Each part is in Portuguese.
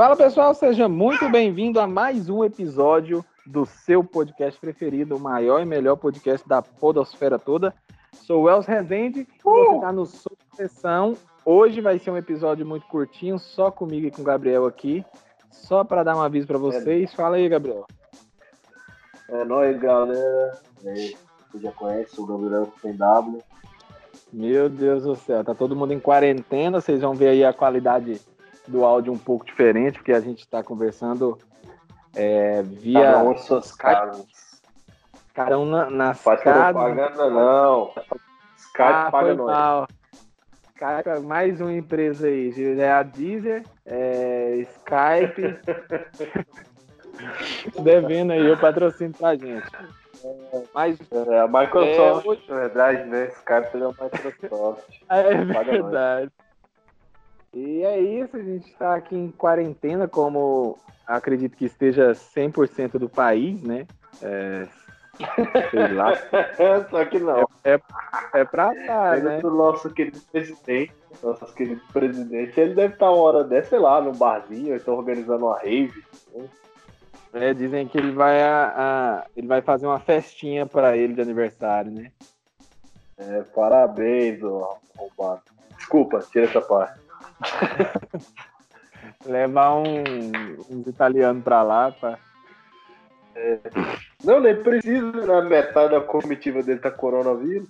Fala pessoal, seja muito bem-vindo a mais um episódio do seu podcast preferido, o maior e melhor podcast da podosfera toda. Sou o Elcio Rezende, uh! você está no Sessão. Hoje vai ser um episódio muito curtinho, só comigo e com o Gabriel aqui. Só para dar um aviso para vocês. Fala aí, Gabriel. É nóis, galera. É, você já conhece o Gabriel W. Meu Deus do céu, tá todo mundo em quarentena, vocês vão ver aí a qualidade do áudio um pouco diferente, porque a gente está conversando é, via. Cada um suas Skype. Cada um na, na Faz propaganda, não. Skype ah, paga nós. Skype, mais uma empresa aí. É a Deezer, é, Skype. Devendo aí o patrocínio pra gente. Mas, é, a Microsoft, é, na verdade, né? Skype é a Microsoft. É verdade. E é isso, a gente está aqui em quarentena, como acredito que esteja 100% do país, né? É, sei lá. Só que não. É, é, é pra estar, né? O nosso querido presidente, nosso querido presidente, ele deve estar uma hora dessa, sei lá, no barzinho, estão organizando uma rave. Né? É, dizem que ele vai, a, a, ele vai fazer uma festinha para ele de aniversário, né? É, parabéns, ô, roubado. Desculpa, tira essa parte. Levar um, uns italianos pra lá. Pra... É. Não, nem precisa, na né? metade da comitiva dele tá coronavírus.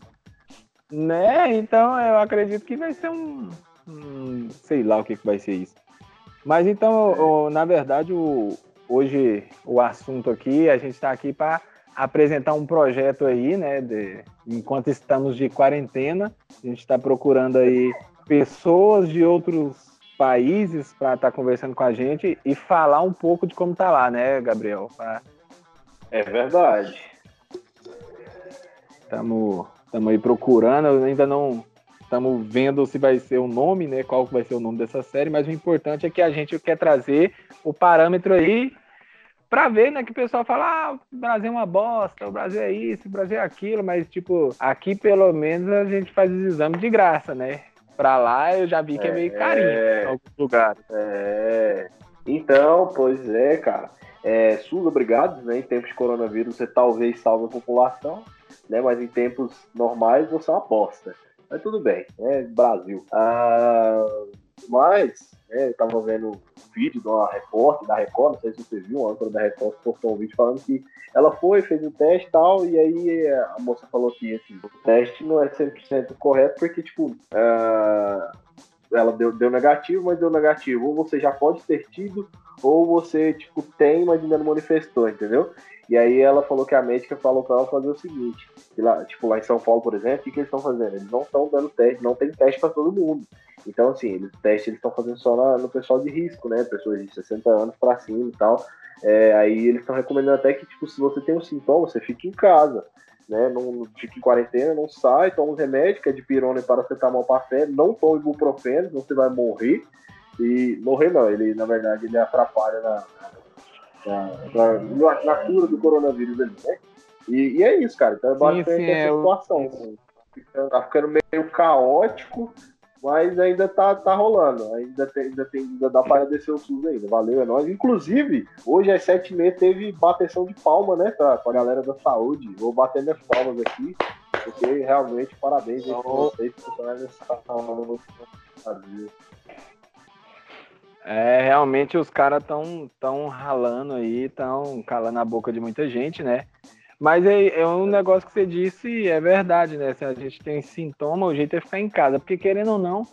Né, então eu acredito que vai ser um. um sei lá o que, que vai ser isso. Mas então, é. o, na verdade, o, hoje o assunto aqui, a gente está aqui para apresentar um projeto aí, né? De, enquanto estamos de quarentena, a gente está procurando aí pessoas de outros países para estar tá conversando com a gente e falar um pouco de como tá lá, né, Gabriel? Pra... É verdade. Estamos aí procurando, ainda não estamos vendo se vai ser o nome, né? Qual vai ser o nome dessa série, mas o importante é que a gente quer trazer o parâmetro aí para ver, né, que o pessoal fala, ah, o Brasil é uma bosta, o Brasil é isso, o Brasil é aquilo, mas, tipo, aqui pelo menos a gente faz os exames de graça, né? Pra lá eu já vi que é, é meio carinho é, em alguns lugares. É. Então, pois é, cara. É, SUS obrigado, né? Em tempos de coronavírus você talvez salve a população, né? Mas em tempos normais você é uma aposta. Mas tudo bem, é Brasil. Ah, mas né, eu tava vendo um vídeo de uma repórter da Record, não sei se você viu, uma âncora da Record postou um vídeo falando que ela foi, fez o teste e tal, e aí a moça falou que esse o teste não é 100% correto, porque, tipo, uh, ela deu, deu negativo, mas deu negativo. Ou você já pode ter tido, ou você, tipo, tem, mas ainda não manifestou, entendeu? E aí ela falou que a médica falou para ela fazer o seguinte, lá, tipo, lá em São Paulo, por exemplo, o que, que eles estão fazendo? Eles não estão dando teste, não tem teste para todo mundo. Então, assim, eles, teste eles estão fazendo só na, no pessoal de risco, né? Pessoas de 60 anos para cima e tal. É, aí eles estão recomendando até que, tipo, se você tem um sintoma, você fique em casa, né? Não, não fique em quarentena, não sai, toma os remédios, que é de pirona e paracetamol para fé, não tome ibuprofeno, senão você vai morrer. E morrer não, ele, na verdade, ele atrapalha na, na, na, na cura do coronavírus ali, né? E, e, é isso, cara. Então é basicamente sim, essa é situação. Tá ficando meio caótico mas ainda tá, tá rolando. Ainda, tem, ainda, tem, ainda dá para descer o SUS ainda. Valeu, é nóis. Inclusive, hoje às 7h30 teve bateção de palma, né? Pra, pra galera da saúde. Vou bater minhas palmas aqui. Porque realmente, parabéns aí pra vocês, funcionários dessa Brasil. É, realmente os caras estão tão ralando aí, estão calando a boca de muita gente, né? Mas é, é, um negócio que você disse, é verdade, né? Se a gente tem sintoma, o jeito é ficar em casa, porque querendo ou não,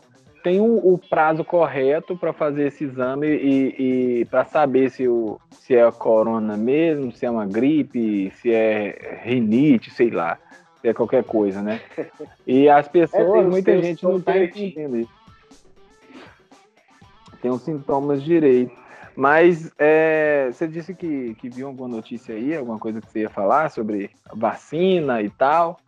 tem o, o prazo correto para fazer esse exame e, e para saber se, o, se é corona mesmo, se é uma gripe, se é rinite, sei lá, se é qualquer coisa, né? E as pessoas, é, muita gente não está entendendo isso. Tem os sintomas direito. Mas é, você disse que, que viu alguma notícia aí, alguma coisa que você ia falar sobre vacina e tal?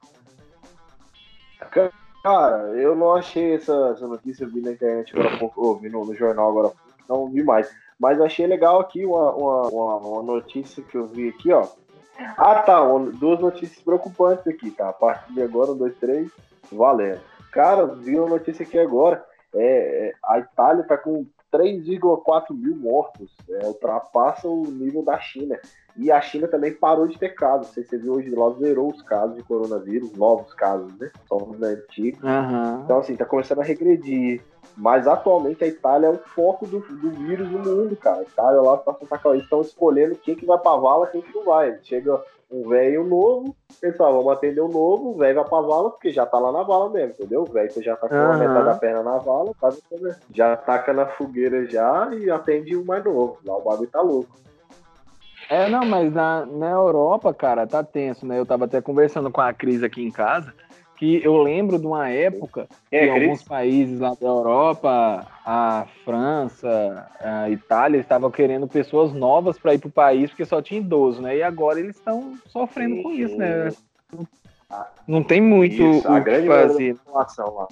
Cara, eu não achei essa, essa notícia, eu vi na internet agora pouco, ou vi no, no, jornal agora, não vi mais. Mas eu achei legal aqui uma, uma, uma, uma notícia que eu vi aqui, ó. Ah, tá, duas notícias preocupantes aqui, tá? A partir de agora, um, dois, três, valendo. Cara, vi uma notícia aqui agora. É, é a Itália tá com 3,4 mil mortos. É, ultrapassa o nível da China. E a China também parou de ter casos. Você, viu hoje lá zerou os casos de coronavírus, novos casos, né? Só os antigos. Uhum. Então, assim, tá começando a regredir. Mas atualmente a Itália é o foco do, do vírus no mundo, cara. A Itália lá, eles estão escolhendo quem que vai pra vala quem que não vai. Chega um velho novo, pessoal, vamos atender o um novo, o velho vai pra vala, porque já tá lá na vala mesmo, entendeu? O velho já tá com uhum. a metade da perna na vala, tá, já taca na fogueira já e atende o mais novo. Lá o bagulho tá louco. É, não, mas na, na Europa, cara, tá tenso, né? Eu tava até conversando com a Cris aqui em casa, que eu lembro de uma época é, que alguns países lá da Europa, a França, a Itália, estavam querendo pessoas novas para ir para o país porque só tinha idoso, né? E agora eles estão sofrendo sim, com isso, né? Não tem muito isso, o a grande que fazer. Da população lá.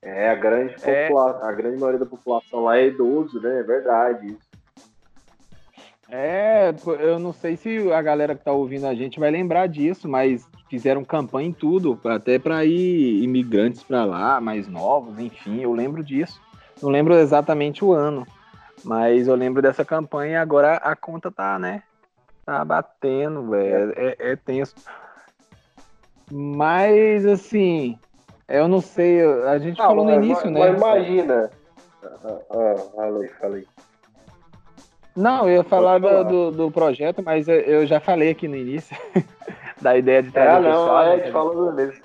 É, a grande, é... a grande maioria da população lá é idoso, né? É verdade isso. É, eu não sei se a galera que tá ouvindo a gente vai lembrar disso, mas fizeram campanha em tudo, até para ir imigrantes para lá, mais novos, enfim, eu lembro disso. Não lembro exatamente o ano, mas eu lembro dessa campanha e agora a conta tá, né? Tá batendo, velho. É, é, é tenso. Mas, assim, eu não sei, a gente ah, falou no início, né? Mas imagina. Ah, ah, falei, falei. Não, eu ia falar do, do, do, projeto, mas eu já falei aqui no início. da ideia de trazer é, não, pessoal. É, a gente falou mesmo.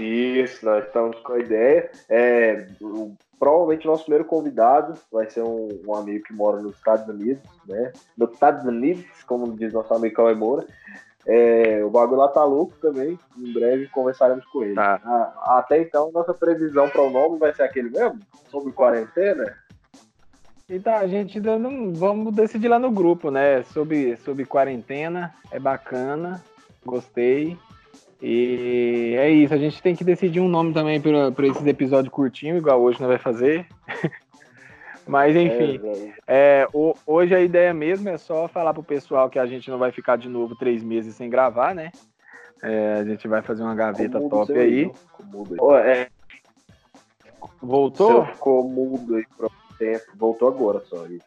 Isso, nós estamos com a ideia. É, o, provavelmente nosso primeiro convidado vai ser um, um, amigo que mora nos Estados Unidos, né? Nos Estados Unidos, como diz nosso amigo Cauê Moura. É, o bagulho lá tá louco também. Em breve conversaremos com ele. Tá. Ah, até então, nossa previsão para o nome vai ser aquele mesmo? Sobre quarentena? Então, a gente ainda não. Vamos decidir lá no grupo, né? Sobre, sobre quarentena. É bacana. Gostei. E é isso, a gente tem que decidir um nome também para esses episódios curtinhos, igual hoje não vai fazer. Mas enfim, é, é, o, hoje a ideia mesmo é só falar pro pessoal que a gente não vai ficar de novo três meses sem gravar, né? É, a gente vai fazer uma gaveta top aí. É, Voltou? ficou mudo aí um tempo, voltou agora só isso.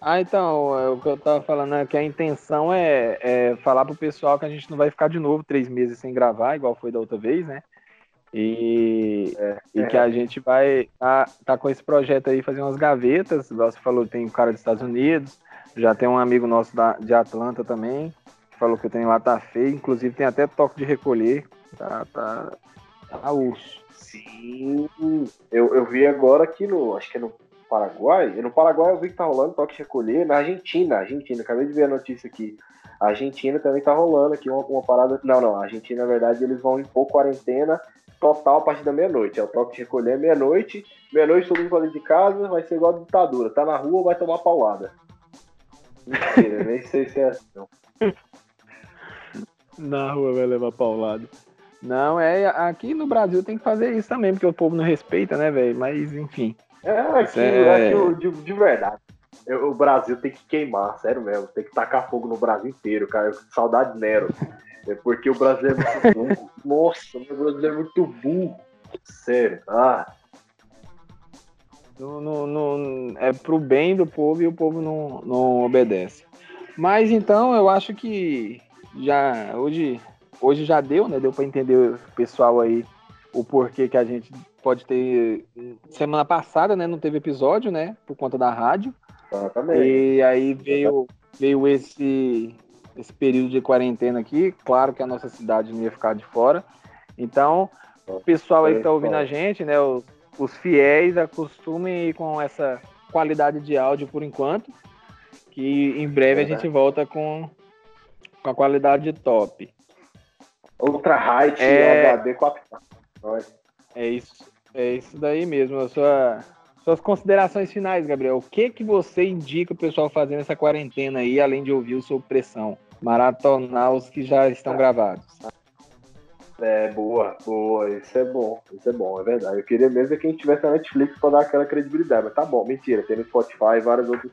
Ah, então, é, o que eu tava falando é que a intenção é, é falar pro pessoal que a gente não vai ficar de novo três meses sem gravar, igual foi da outra vez, né? E, é, e que a gente vai tá, tá com esse projeto aí, fazer umas gavetas. Você falou que tem um cara dos Estados Unidos, já tem um amigo nosso da, de Atlanta também, que falou que eu tenho lá tá feio, inclusive tem até toque de recolher. Tá, tá, tá urso. Sim, eu, eu vi agora aqui no, acho que é no Paraguai. No Paraguai eu vi que tá rolando toque de recolher. Na Argentina, Argentina, acabei de ver a notícia aqui. A Argentina também tá rolando aqui uma, uma parada. Não, não, a Argentina, na verdade, eles vão impor quarentena total a partir da meia-noite. É o toque de recolher meia-noite. Meia-noite todo mundo vai de casa, vai ser igual a ditadura. Tá na rua, vai tomar paulada. Mentira, nem sei se é assim. Na rua vai levar paulada. Não, é. Aqui no Brasil tem que fazer isso também, porque o povo não respeita, né, velho? Mas, enfim. É, aqui, é... aqui de, de verdade. O Brasil tem que queimar, sério mesmo. Tem que tacar fogo no Brasil inteiro, cara. Saudade de Nero. É porque o Brasil é muito burro. Nossa, o Brasil é muito burro. Sério. Ah. No, no, no, é pro bem do povo e o povo não, não obedece. Mas então eu acho que já hoje, hoje já deu, né? Deu para entender o pessoal aí o porquê que a gente pode ter. Semana passada, né? Não teve episódio, né? Por conta da rádio. Exatamente. E aí veio, veio esse, esse período de quarentena aqui. Claro que a nossa cidade não ia ficar de fora. Então, o pessoal aí que tá ouvindo a gente, né? Os, os fiéis acostumem com essa qualidade de áudio por enquanto. Que em breve a gente volta com, com a qualidade top. Ultra Height é... HD 4K. É isso, é isso daí mesmo. Sua, suas considerações finais, Gabriel. O que que você indica o pessoal fazer nessa quarentena aí, além de ouvir o seu pressão? Maratonar os que já estão gravados. É, boa, boa, isso é bom, isso é bom, é verdade. Eu queria mesmo que a gente tivesse na Netflix para dar aquela credibilidade, mas tá bom, mentira, tem no Spotify e várias outras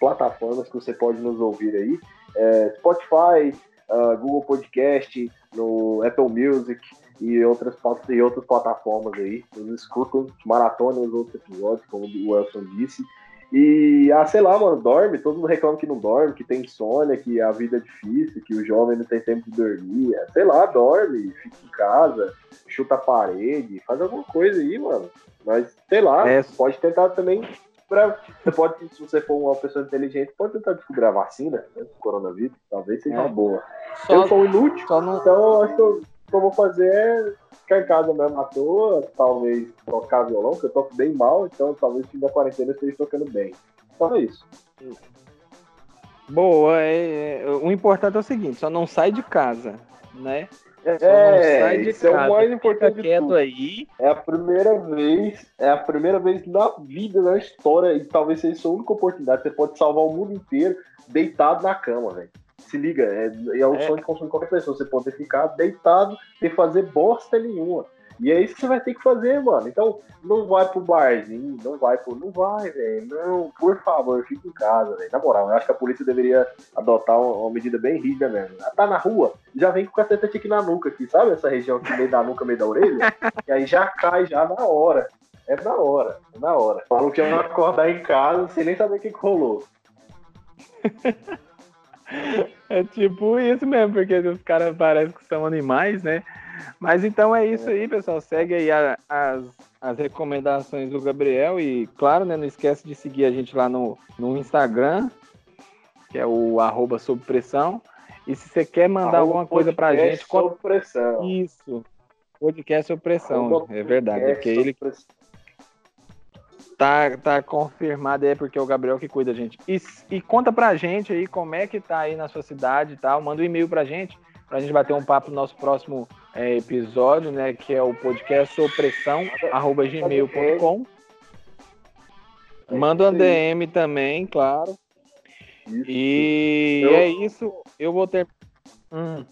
plataformas que você pode nos ouvir aí. É, Spotify, uh, Google Podcast, no Apple Music, e outras, e outras plataformas aí. Eles escutam, maratona os outros episódios, como o Elson disse. E, ah, sei lá, mano, dorme. Todo mundo reclama que não dorme, que tem insônia, que a vida é difícil, que o jovem não tem tempo de dormir. Sei lá, dorme, fica em casa, chuta a parede, faz alguma coisa aí, mano. Mas, sei lá, é. pode tentar também. Pra, você pode, se você for uma pessoa inteligente, pode tentar descobrir a vacina né, do coronavírus. Talvez seja é. uma boa. Só, eu sou inútil, não... então acho que eu, o que eu vou fazer é ficar em casa mesmo à toa, talvez tocar violão, que eu toco bem mal, então talvez no fim da quarentena eu esteja tocando bem. Só isso. Boa, é, é, o importante é o seguinte, só não sai de casa, né? É, é de isso casa. é o mais importante Fica quieto aí. É a primeira vez, é a primeira vez na vida, na história, e talvez seja a sua única oportunidade. Você pode salvar o mundo inteiro deitado na cama, velho. Se liga, é, é o é. sonho de qualquer pessoa. Você poder ficar deitado sem fazer bosta nenhuma. E é isso que você vai ter que fazer, mano. Então, não vai pro barzinho, não vai pro. Não vai, velho. Não, por favor, fica em casa, velho. Na moral, eu acho que a polícia deveria adotar uma, medida bem rígida mesmo. Tá na rua, já vem com o cacete aqui na nuca, aqui, sabe? Essa região aqui, meio da nuca, meio da orelha. e aí já cai já na hora. É na hora, é na hora. O maluco já vai acordar em casa sem nem saber o que, que rolou. É tipo isso mesmo, porque os caras parecem que são animais, né? Mas então é isso aí, pessoal. Segue aí a, as, as recomendações do Gabriel e, claro, né, não esquece de seguir a gente lá no, no Instagram, que é o arroba sob pressão. E se você quer mandar arroba alguma coisa pra gente... Sob pressão. Isso. Podcast sob pressão, é verdade. É porque ele... Tá, tá confirmado é porque é o Gabriel que cuida, gente. E, e conta pra gente aí como é que tá aí na sua cidade e tal. Manda um e-mail pra gente, pra gente bater um papo no nosso próximo é, episódio, né? Que é o podcast opressão, arroba gmail.com. Manda um DM também, claro. Isso. E eu... é isso. Eu vou ter. Hum.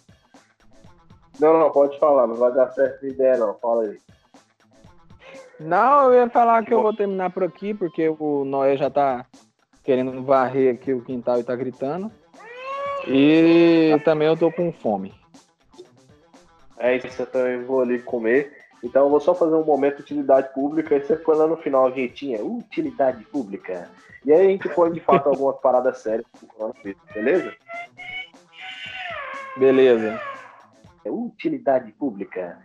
Não, não, pode falar, não vai dar certo ideia, não. Fala aí. Não, eu ia falar que eu vou terminar por aqui, porque o Noé já tá querendo varrer aqui o quintal e tá gritando. E também eu tô com fome. É isso, eu também vou ali comer. Então eu vou só fazer um momento de utilidade pública e você põe lá no final a vinhetinha, utilidade pública. E aí a gente põe de fato algumas paradas sérias beleza? Beleza. É utilidade pública.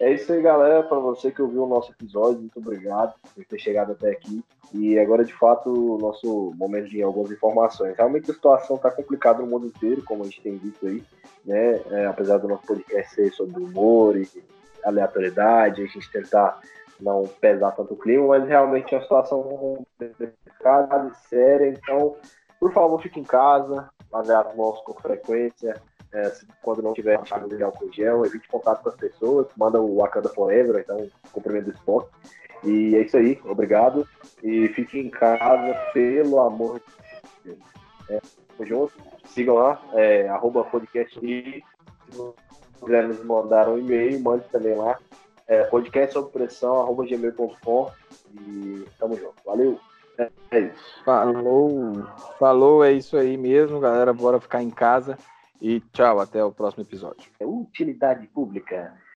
É isso aí, galera. Para você que ouviu o nosso episódio, muito obrigado por ter chegado até aqui. E agora, de fato, o nosso momento de algumas informações. Realmente a situação está complicada no mundo inteiro, como a gente tem visto aí, né? É, apesar do nosso podcast ser sobre humor e aleatoriedade, a gente tentar não pesar tanto o clima, mas realmente é uma situação complicada séria. Então, por favor, fique em casa, lave as mãos com frequência, é, quando não tiver chave de álcool gel, evite contato com as pessoas, manda o Wakanda Forever, então cumprimento do esporte. E é isso aí, obrigado. E fique em casa, pelo amor de Deus. É, junto, sigam lá, é, arroba podcast e se quiser nos mandar um e-mail, mande também lá. É, podcast sob pressão, arroba gmail.com e tamo junto. Valeu! É, é isso. Falou, falou, é isso aí mesmo, galera. Bora ficar em casa. E tchau, até o próximo episódio. É utilidade pública.